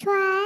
try.